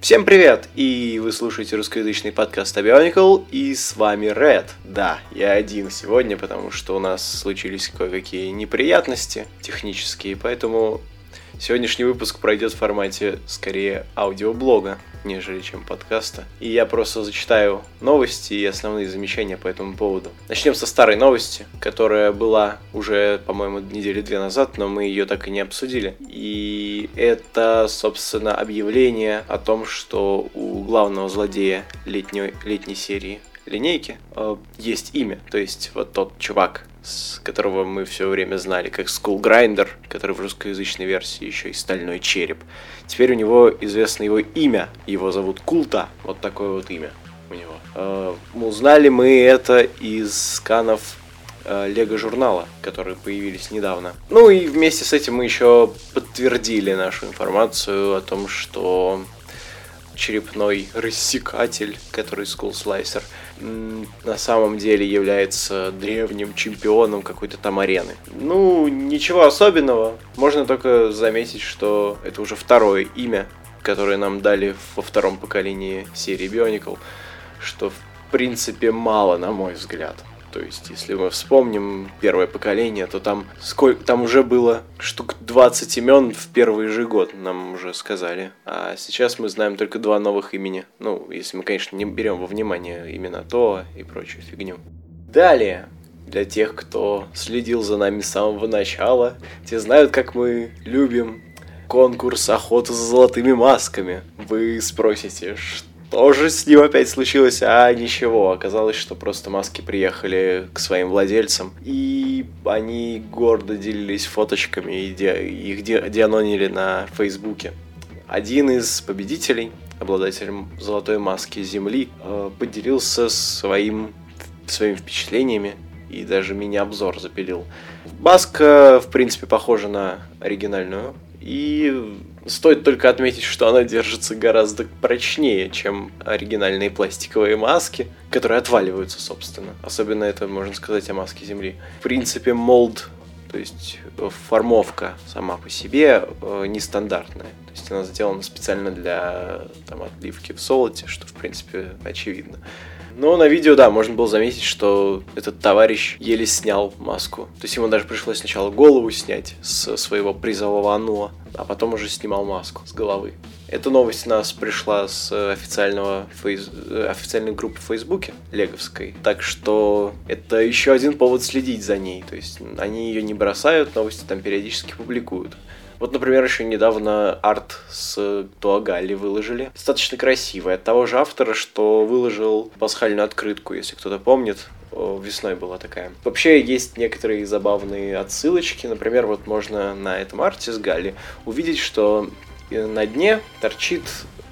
Всем привет! И вы слушаете русскоязычный подкаст Abionical, и с вами Red. Да, я один сегодня, потому что у нас случились кое-какие неприятности технические, поэтому Сегодняшний выпуск пройдет в формате скорее аудиоблога, нежели чем подкаста. И я просто зачитаю новости и основные замечания по этому поводу. Начнем со старой новости, которая была уже, по-моему, недели две назад, но мы ее так и не обсудили. И это, собственно, объявление о том, что у главного злодея летней, летней серии линейки э, есть имя. То есть вот тот чувак, с которого мы все время знали, как Skull Grinder, который в русскоязычной версии еще и Стальной Череп. Теперь у него известно его имя, его зовут Култа, вот такое вот имя у него. Э, узнали мы это из сканов э, Лего журнала, которые появились недавно. Ну и вместе с этим мы еще подтвердили нашу информацию о том, что черепной рассекатель, который Skull Slicer, на самом деле является древним чемпионом какой-то там арены. Ну, ничего особенного. Можно только заметить, что это уже второе имя, которое нам дали во втором поколении серии Bionicle, что в принципе мало, на мой взгляд. То есть, если мы вспомним первое поколение, то там, сколько, там уже было штук 20 имен в первый же год, нам уже сказали. А сейчас мы знаем только два новых имени. Ну, если мы, конечно, не берем во внимание именно то и прочую фигню. Далее, для тех, кто следил за нами с самого начала, те знают, как мы любим конкурс охоты за золотыми масками. Вы спросите, что что же с ним опять случилось? А ничего, оказалось, что просто маски приехали к своим владельцам, и они гордо делились фоточками, и де- их де- дианонили на Фейсбуке. Один из победителей, обладателем золотой маски Земли, э, поделился своим, своими впечатлениями и даже мини-обзор запилил. Маска, в принципе, похожа на оригинальную, и Стоит только отметить, что она держится гораздо прочнее, чем оригинальные пластиковые маски, которые отваливаются, собственно. Особенно это можно сказать о маске Земли. В принципе, молд, то есть э, формовка сама по себе э, нестандартная. То есть она сделана специально для там, отливки в золоте, что, в принципе, очевидно. Но на видео, да, можно было заметить, что этот товарищ еле снял маску. То есть ему даже пришлось сначала голову снять с своего призового ануа, а потом уже снимал маску с головы. Эта новость у нас пришла с официального фейс... официальной группы в Фейсбуке, леговской. Так что это еще один повод следить за ней. То есть они ее не бросают, новости там периодически публикуют. Вот, например, еще недавно арт с Туагали выложили. Достаточно красивый. От того же автора, что выложил пасхальную открытку, если кто-то помнит. Весной была такая. Вообще есть некоторые забавные отсылочки. Например, вот можно на этом арте с Гали увидеть, что на дне торчит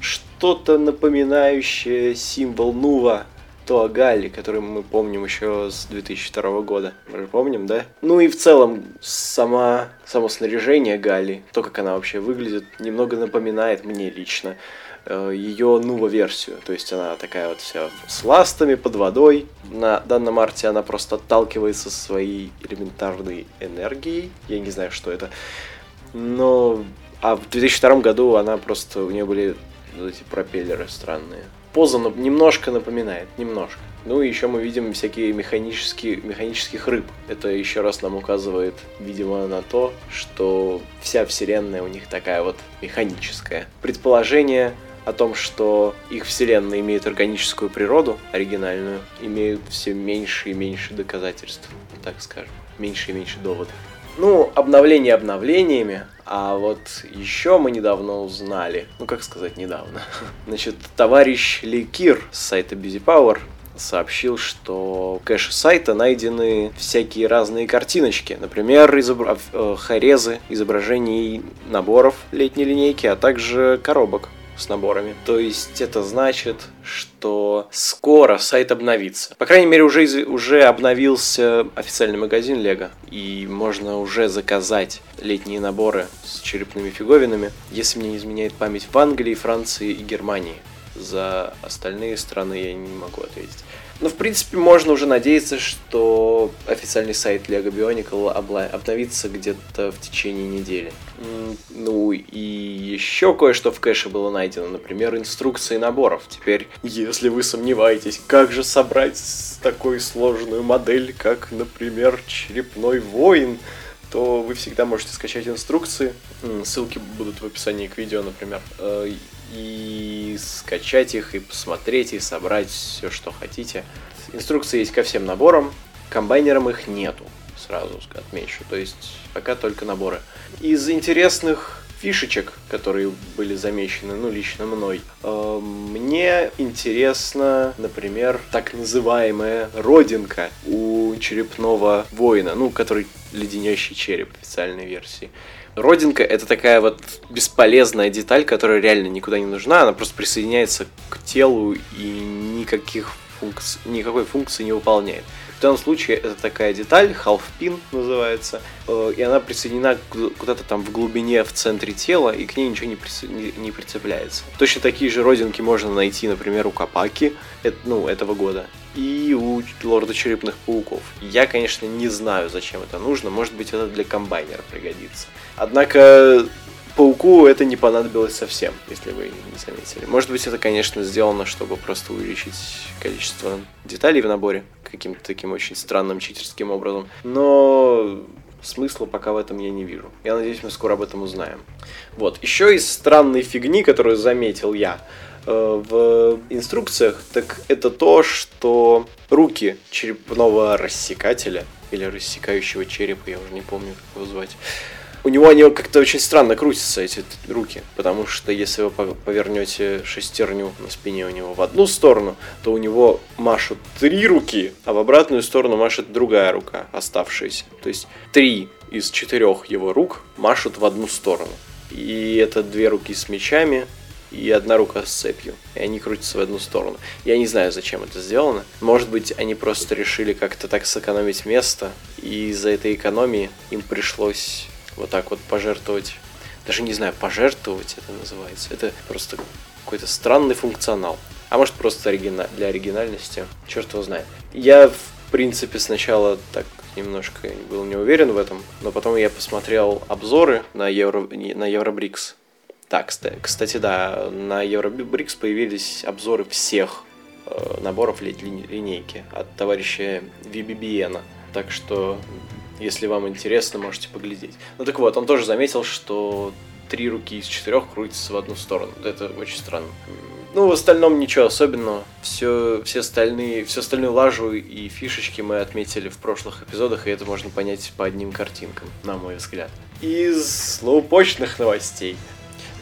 что-то напоминающее символ Нува то Галли, который мы помним еще с 2002 года. Мы же помним, да? Ну и в целом сама, само снаряжение Галли, то, как она вообще выглядит, немного напоминает мне лично э, ее Нува-версию. То есть она такая вот вся с ластами, под водой. На данном арте она просто отталкивается своей элементарной энергией. Я не знаю, что это. Но... А в 2002 году она просто... У нее были эти пропеллеры странные поза немножко напоминает, немножко. Ну и еще мы видим всякие механические, механических рыб. Это еще раз нам указывает, видимо, на то, что вся вселенная у них такая вот механическая. Предположение о том, что их вселенная имеет органическую природу, оригинальную, имеют все меньше и меньше доказательств, так скажем. Меньше и меньше доводов. Ну, обновление обновлениями, а вот еще мы недавно узнали, ну как сказать недавно, значит, товарищ Ликир с сайта Busy Power сообщил, что в кэше сайта найдены всякие разные картиночки. Например, изобра... Э, хорезы изображений наборов летней линейки, а также коробок с наборами. То есть это значит, что скоро сайт обновится. По крайней мере, уже, уже обновился официальный магазин Лего, и можно уже заказать летние наборы с черепными фиговинами, если мне не изменяет память, в Англии, Франции и Германии. За остальные страны я не могу ответить. Но, в принципе, можно уже надеяться, что официальный сайт Lego Bionicle обновится где-то в течение недели. Ну и еще кое-что в кэше было найдено, например, инструкции наборов. Теперь, если вы сомневаетесь, как же собрать такую сложную модель, как, например, черепной воин, то вы всегда можете скачать инструкции. Ссылки будут в описании к видео, например. Э, и скачать их, и посмотреть, и собрать все, что хотите. Инструкции есть ко всем наборам, комбайнерам их нету, сразу отмечу. То есть пока только наборы. Из интересных фишечек, которые были замечены, ну, лично мной. Э, мне интересно, например, так называемая родинка у черепного воина, ну, который леденящий череп официальной версии. Родинка это такая вот бесполезная деталь, которая реально никуда не нужна, она просто присоединяется к телу и никаких функций, никакой функции не выполняет. В данном случае это такая деталь, half pin называется, э, и она присоединена куда-то там в глубине, в центре тела, и к ней ничего не, прицеп... не прицепляется. Точно такие же родинки можно найти, например, у Капаки, ну, этого года, и у Лорда Черепных Пауков. Я, конечно, не знаю, зачем это нужно, может быть, это для комбайнера пригодится. Однако пауку это не понадобилось совсем, если вы не заметили. Может быть, это, конечно, сделано, чтобы просто увеличить количество деталей в наборе каким-то таким очень странным читерским образом. Но смысла пока в этом я не вижу. Я надеюсь, мы скоро об этом узнаем. Вот, еще из странной фигни, которую заметил я в инструкциях, так это то, что руки черепного рассекателя или рассекающего черепа, я уже не помню, как его звать, у него они как-то очень странно крутятся, эти руки. Потому что если вы повернете шестерню на спине у него в одну сторону, то у него машут три руки, а в обратную сторону машет другая рука, оставшаяся. То есть три из четырех его рук машут в одну сторону. И это две руки с мечами, и одна рука с цепью. И они крутятся в одну сторону. Я не знаю, зачем это сделано. Может быть, они просто решили как-то так сэкономить место, и из-за этой экономии им пришлось вот так вот пожертвовать. Даже не знаю, пожертвовать это называется. Это просто какой-то странный функционал. А может просто оригина... для оригинальности. Черт его знает. Я, в принципе, сначала так немножко был не уверен в этом, но потом я посмотрел обзоры на, Евро... на Евробрикс. Так, кстати, да, на Евробрикс появились обзоры всех э, наборов ли, линейки от товарища VBBN. Так что если вам интересно, можете поглядеть. Ну так вот, он тоже заметил, что три руки из четырех крутятся в одну сторону. Это очень странно. Ну, в остальном ничего особенного. Все, все остальные, всю остальную лажу и фишечки мы отметили в прошлых эпизодах, и это можно понять по одним картинкам, на мой взгляд. Из злоупочных новостей.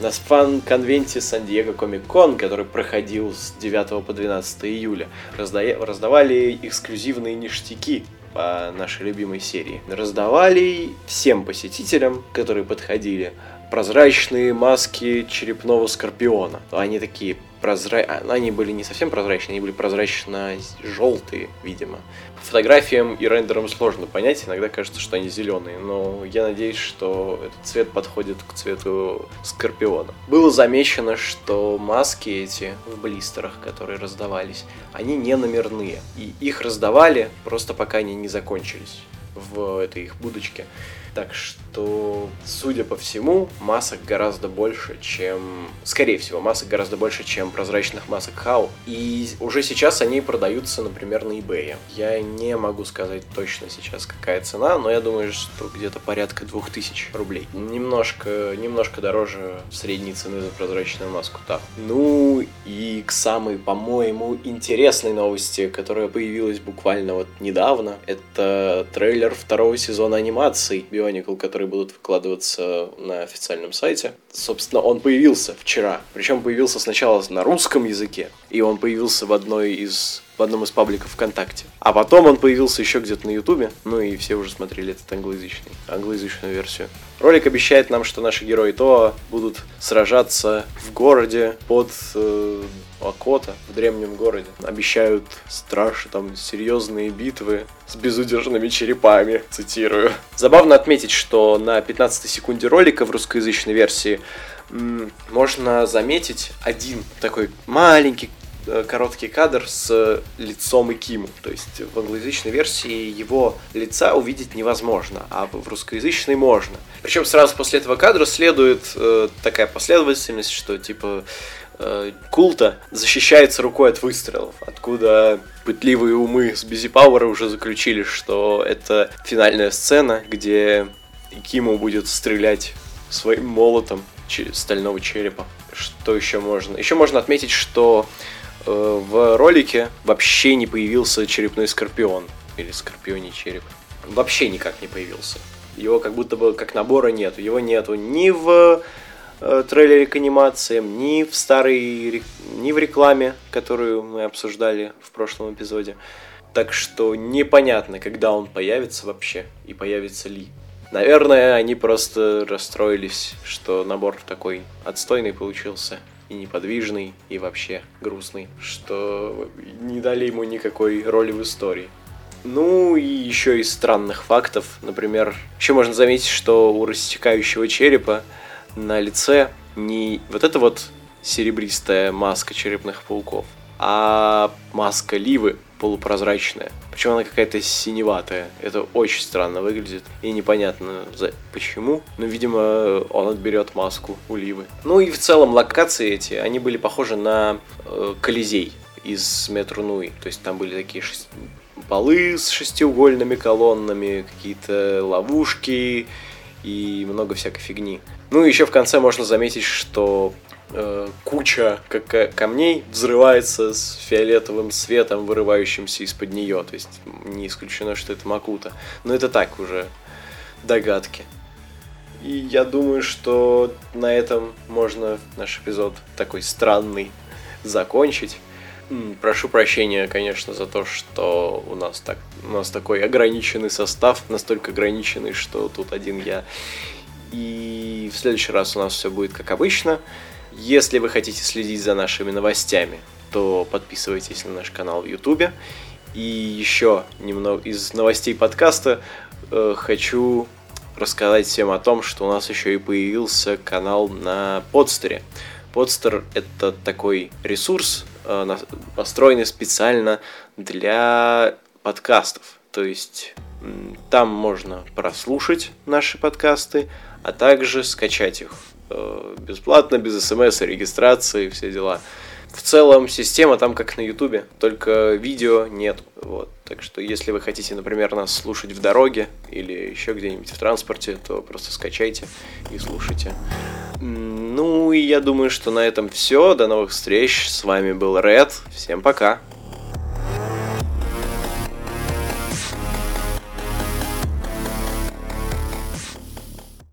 На фан-конвенте Сан-Диего Комик-Кон, который проходил с 9 по 12 июля, раздавали эксклюзивные ништяки по нашей любимой серии. Раздавали всем посетителям, которые подходили, прозрачные маски черепного скорпиона. Они такие прозра... Они были не совсем прозрачные, они были прозрачно-желтые, видимо. По фотографиям и рендерам сложно понять, иногда кажется, что они зеленые, но я надеюсь, что этот цвет подходит к цвету Скорпиона. Было замечено, что маски эти в блистерах, которые раздавались, они не номерные, и их раздавали просто пока они не закончились в этой их будочке. Так что, судя по всему, масок гораздо больше, чем... Скорее всего, масок гораздо больше, чем прозрачных масок Хау. И уже сейчас они продаются, например, на eBay. Я не могу сказать точно сейчас, какая цена, но я думаю, что где-то порядка 2000 рублей. Немножко, немножко дороже средней цены за прозрачную маску так. Ну и к самой, по-моему, интересной новости, которая появилась буквально вот недавно, это трейлер второго сезона анимации Bionicle, которые будут выкладываться на официальном сайте. Собственно, он появился вчера. Причем появился сначала на русском языке, и он появился в одной из в одном из пабликов ВКонтакте. А потом он появился еще где-то на Ютубе, ну и все уже смотрели этот англоязычный, англоязычную версию. Ролик обещает нам, что наши герои Тоа будут сражаться в городе под э, Акота, в древнем городе. Обещают страшные, там, серьезные битвы с безудержными черепами, цитирую. Забавно отметить, что на 15 секунде ролика в русскоязычной версии можно заметить один такой маленький э, короткий кадр с лицом Икиму. То есть в англоязычной версии его лица увидеть невозможно, а в русскоязычной можно. Причем сразу после этого кадра следует э, такая последовательность, что типа э, Култа защищается рукой от выстрелов, откуда пытливые умы с Бизи Пауэра уже заключили, что это финальная сцена, где Киму будет стрелять своим молотом стального черепа. Что еще можно? Еще можно отметить, что э, в ролике вообще не появился черепной скорпион. Или скорпионий череп. Вообще никак не появился. Его как будто бы как набора нет. Его нету ни в э, трейлере к анимациям, ни в старой, ни в рекламе, которую мы обсуждали в прошлом эпизоде. Так что непонятно, когда он появится вообще и появится ли. Наверное, они просто расстроились, что набор такой отстойный получился и неподвижный, и вообще грустный, что не дали ему никакой роли в истории. Ну и еще из странных фактов, например, еще можно заметить, что у рассекающего черепа на лице не вот эта вот серебристая маска черепных пауков, а маска Ливы полупрозрачная. Причем она какая-то синеватая. Это очень странно выглядит. И непонятно за... почему. Но, видимо, он отберет маску у Ливы. Ну и в целом локации эти, они были похожи на э, Колизей из Метро Нуи. То есть там были такие шесть... полы с шестиугольными колоннами, какие-то ловушки и много всякой фигни. Ну и еще в конце можно заметить, что э, куча как камней взрывается с фиолетовым светом, вырывающимся из-под нее. То есть не исключено, что это Макута. Но это так уже догадки. И я думаю, что на этом можно наш эпизод такой странный закончить. Прошу прощения, конечно, за то, что у нас так у нас такой ограниченный состав, настолько ограниченный, что тут один я. И в следующий раз у нас все будет как обычно. Если вы хотите следить за нашими новостями, то подписывайтесь на наш канал в YouTube. И еще немного из новостей подкаста э, хочу рассказать всем о том, что у нас еще и появился канал на подстере. Подстер это такой ресурс, э, построенный специально для подкастов. То есть там можно прослушать наши подкасты, а также скачать их Э, бесплатно, без смс, регистрации, все дела. В целом система там как на ютубе, только видео нет. Вот. Так что если вы хотите, например, нас слушать в дороге или еще где-нибудь в транспорте, то просто скачайте и слушайте. Ну и я думаю, что на этом все. До новых встреч. С вами был Ред. Всем пока.